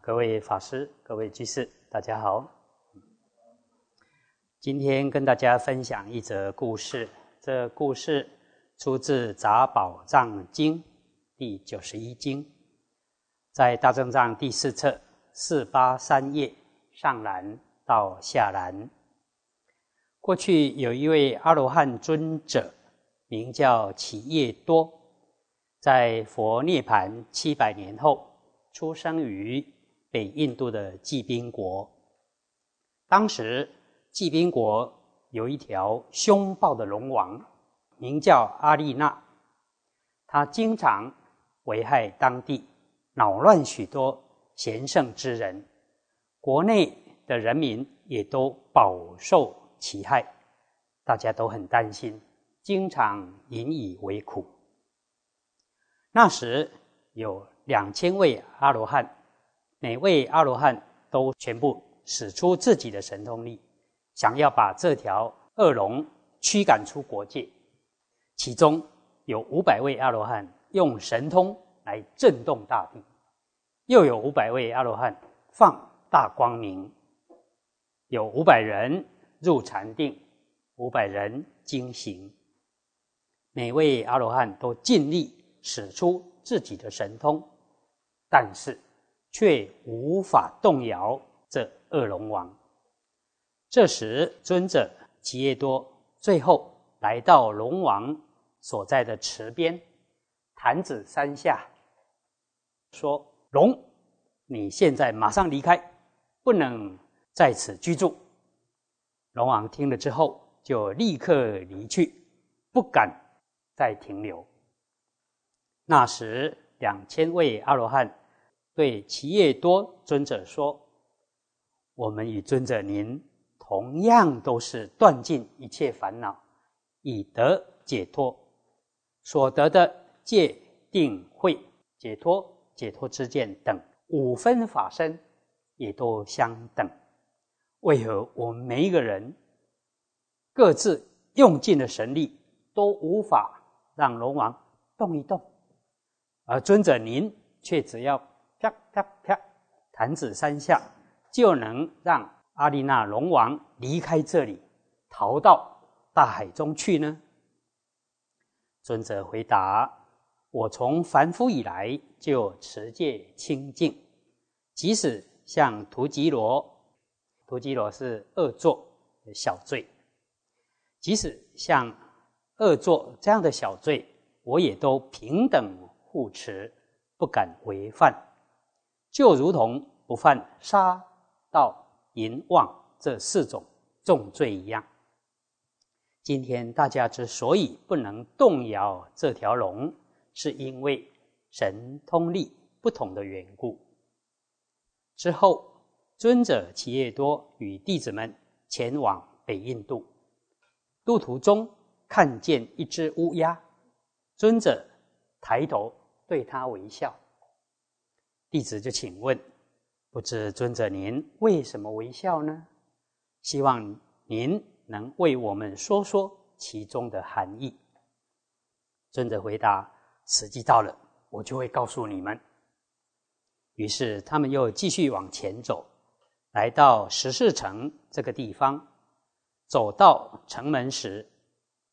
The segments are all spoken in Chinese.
各位法师、各位居士，大家好。今天跟大家分享一则故事。这故事出自《杂宝藏经》第九十一经，在大正藏第四册四八三页上栏到下栏。过去有一位阿罗汉尊者，名叫祇叶多，在佛涅盘七百年后。出生于北印度的济宾国。当时，济宾国有一条凶暴的龙王，名叫阿丽娜。他经常危害当地，扰乱许多贤圣之人，国内的人民也都饱受其害，大家都很担心，经常引以为苦。那时有。两千位阿罗汉，每位阿罗汉都全部使出自己的神通力，想要把这条恶龙驱赶出国界。其中有五百位阿罗汉用神通来震动大地，又有五百位阿罗汉放大光明，有五百人入禅定，五百人惊行。每位阿罗汉都尽力使出自己的神通。但是，却无法动摇这恶龙王。这时，尊者吉耶多最后来到龙王所在的池边，弹指三下，说：“龙，你现在马上离开，不能在此居住。”龙王听了之后，就立刻离去，不敢再停留。那时，两千位阿罗汉。对齐叶多尊者说：“我们与尊者您同样都是断尽一切烦恼，以得解脱，所得的戒定慧解脱、解脱之见等五分法身也都相等。为何我们每一个人各自用尽了神力，都无法让龙王动一动，而尊者您却只要？”啪啪啪，弹指三下，就能让阿丽娜龙王离开这里，逃到大海中去呢？尊者回答：“我从凡夫以来就持戒清净，即使像屠吉罗，屠吉罗是恶作小罪，即使像恶作这样的小罪，我也都平等护持，不敢违犯。”就如同不犯杀、盗、淫、妄这四种重罪一样。今天大家之所以不能动摇这条龙，是因为神通力不同的缘故。之后，尊者齐叶多与弟子们前往北印度，路途中看见一只乌鸦，尊者抬头对他微笑。弟子就请问，不知尊者您为什么微笑呢？希望您能为我们说说其中的含义。尊者回答：时机到了，我就会告诉你们。于是他们又继续往前走，来到十四城这个地方，走到城门时，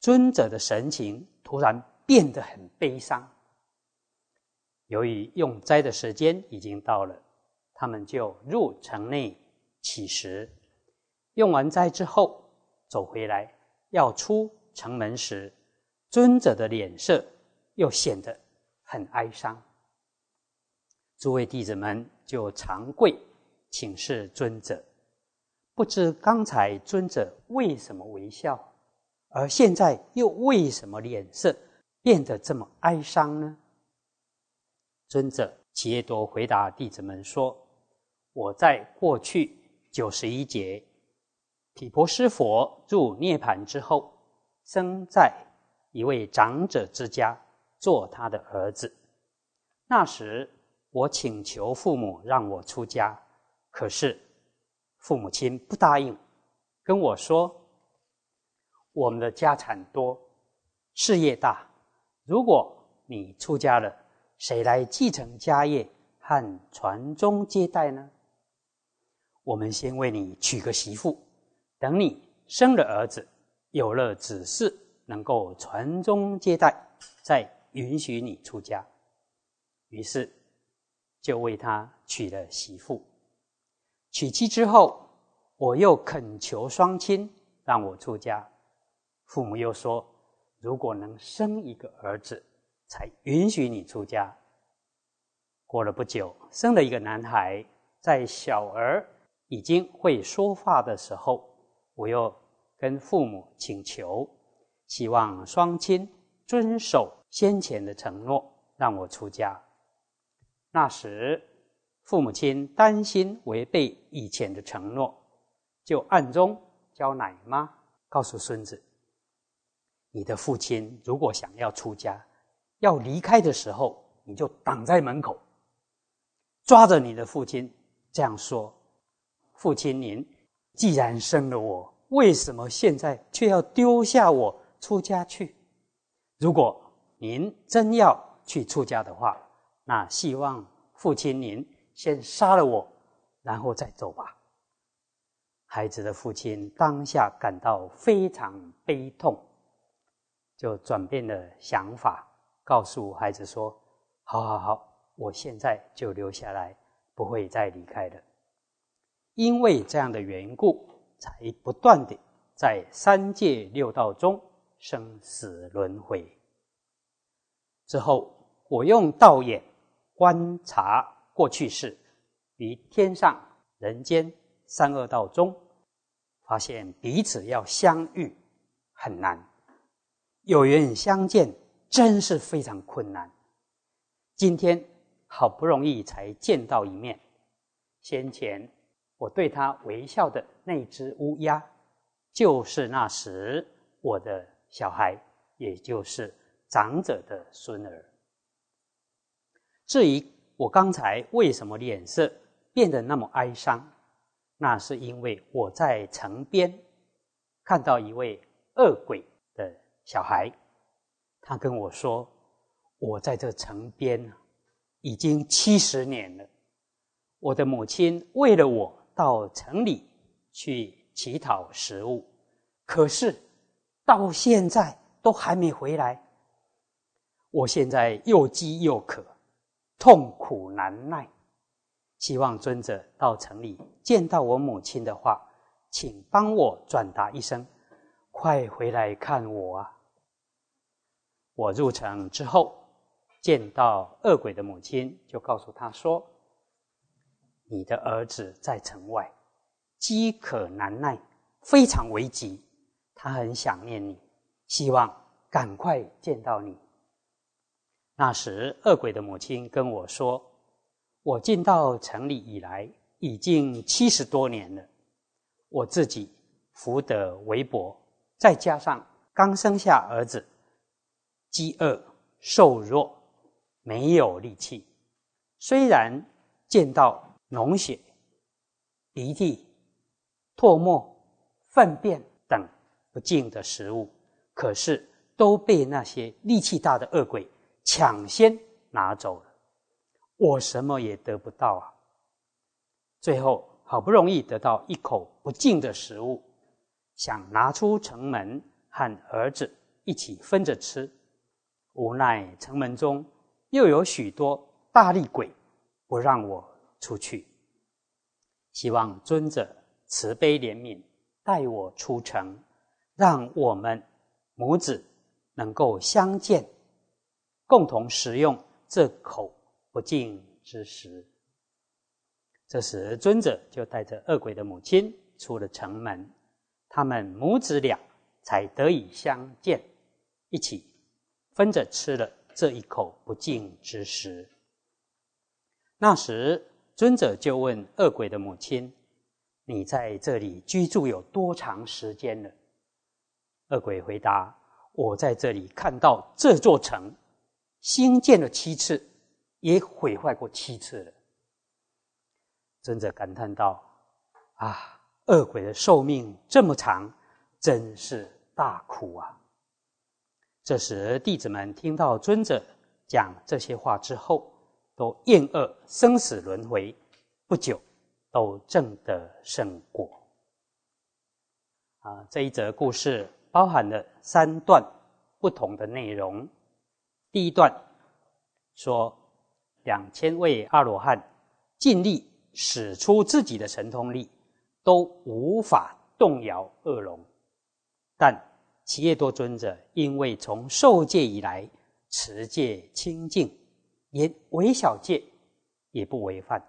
尊者的神情突然变得很悲伤。由于用斋的时间已经到了，他们就入城内乞食。用完斋之后，走回来要出城门时，尊者的脸色又显得很哀伤。诸位弟子们就长跪请示尊者，不知刚才尊者为什么微笑，而现在又为什么脸色变得这么哀伤呢？尊者齐耶多回答弟子们说：“我在过去九十一劫，毗婆尸佛入涅盘之后，生在一位长者之家，做他的儿子。那时我请求父母让我出家，可是父母亲不答应，跟我说：我们的家产多，事业大，如果你出家了。”谁来继承家业，和传宗接代呢？我们先为你娶个媳妇，等你生了儿子，有了子嗣，能够传宗接代，再允许你出家。于是，就为他娶了媳妇。娶妻之后，我又恳求双亲让我出家。父母又说，如果能生一个儿子，才允许你出家。过了不久，生了一个男孩，在小儿已经会说话的时候，我又跟父母请求，希望双亲遵守先前的承诺，让我出家。那时，父母亲担心违背以前的承诺，就暗中教奶妈告诉孙子：“你的父亲如果想要出家，要离开的时候，你就挡在门口，抓着你的父亲这样说：‘父亲，您既然生了我，为什么现在却要丢下我出家去？如果您真要去出家的话。’”那希望父亲您先杀了我，然后再走吧。孩子的父亲当下感到非常悲痛，就转变了想法，告诉孩子说：“好好好，我现在就留下来，不会再离开了。”因为这样的缘故，才不断的在三界六道中生死轮回。之后，我用道眼。观察过去世与天上人间三恶道中，发现彼此要相遇很难，有缘相见真是非常困难。今天好不容易才见到一面，先前我对他微笑的那只乌鸦，就是那时我的小孩，也就是长者的孙儿。至于我刚才为什么脸色变得那么哀伤，那是因为我在城边看到一位恶鬼的小孩，他跟我说：“我在这城边已经七十年了，我的母亲为了我到城里去乞讨食物，可是到现在都还没回来。我现在又饥又渴。”痛苦难耐，希望尊者到城里见到我母亲的话，请帮我转达一声，快回来看我啊！我入城之后，见到恶鬼的母亲，就告诉他说：“你的儿子在城外，饥渴难耐，非常危急，他很想念你，希望赶快见到你。”那时，恶鬼的母亲跟我说：“我进到城里以来，已经七十多年了。我自己福德微薄，再加上刚生下儿子，饥饿瘦弱，没有力气。虽然见到脓血、鼻涕、唾沫、粪便等不净的食物，可是都被那些力气大的恶鬼。”抢先拿走了，我什么也得不到啊！最后好不容易得到一口不净的食物，想拿出城门和儿子一起分着吃，无奈城门中又有许多大力鬼不让我出去。希望尊者慈悲怜悯，带我出城，让我们母子能够相见。共同食用这口不净之食。这时，尊者就带着恶鬼的母亲出了城门，他们母子俩才得以相见，一起分着吃了这一口不净之食。那时，尊者就问恶鬼的母亲：“你在这里居住有多长时间了？”恶鬼回答：“我在这里看到这座城。”兴建了七次，也毁坏过七次了。尊者感叹道：“啊，恶鬼的寿命这么长，真是大苦啊！”这时，弟子们听到尊者讲这些话之后，都厌恶生死轮回，不久都证得圣果。啊，这一则故事包含了三段不同的内容。第一段说，两千位阿罗汉尽力使出自己的神通力，都无法动摇恶龙。但企业多尊者因为从受戒以来持戒清净，连微小戒也不违犯，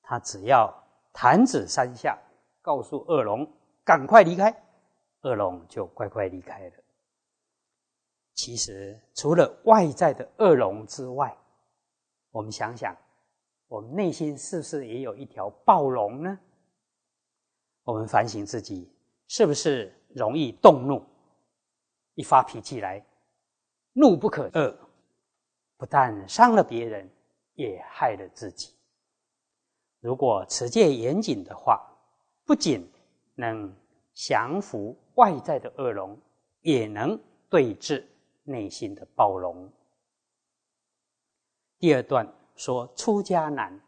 他只要弹指三下，告诉恶龙赶快离开，恶龙就乖乖离开了。其实，除了外在的恶龙之外，我们想想，我们内心是不是也有一条暴龙呢？我们反省自己，是不是容易动怒？一发脾气来，怒不可遏，不但伤了别人，也害了自己。如果持戒严谨的话，不仅能降服外在的恶龙，也能对治。内心的暴龙。第二段说出家难，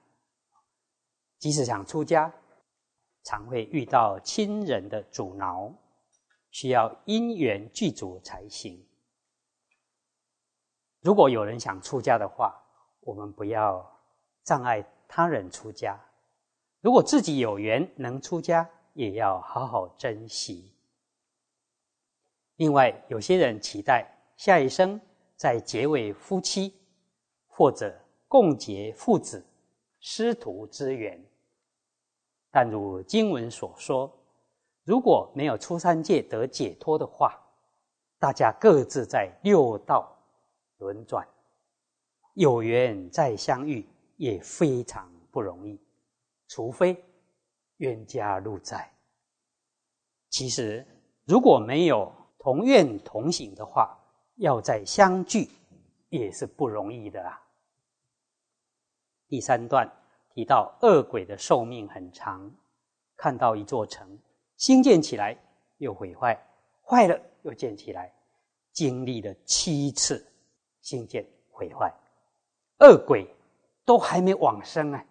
即使想出家，常会遇到亲人的阻挠，需要因缘具足才行。如果有人想出家的话，我们不要障碍他人出家；如果自己有缘能出家，也要好好珍惜。另外，有些人期待。下一生再结为夫妻，或者共结父子、师徒之缘。但如经文所说，如果没有出三界得解脱的话，大家各自在六道轮转，有缘再相遇也非常不容易。除非冤家路窄。其实如果没有同愿同行的话，要再相聚，也是不容易的啊。第三段提到恶鬼的寿命很长，看到一座城兴建起来又毁坏，坏了又建起来，经历了七次兴建毁坏，恶鬼都还没往生啊。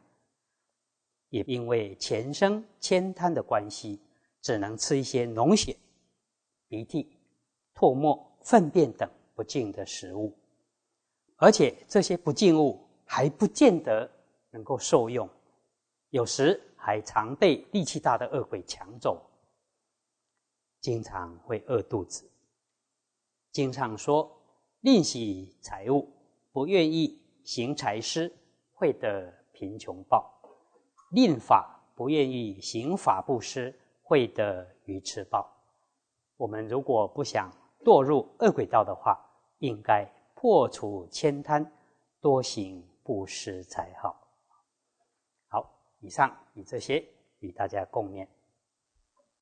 也因为前生悭贪的关系，只能吃一些脓血、鼻涕、唾沫。粪便等不净的食物，而且这些不净物还不见得能够受用，有时还常被力气大的恶鬼抢走，经常会饿肚子。经常说，吝惜财物，不愿意行财施，会得贫穷报；吝法，不愿意行法布施，会得愚痴报。我们如果不想，堕入恶鬼道的话，应该破除悭贪，多行布施才好。好，以上以这些与大家共勉。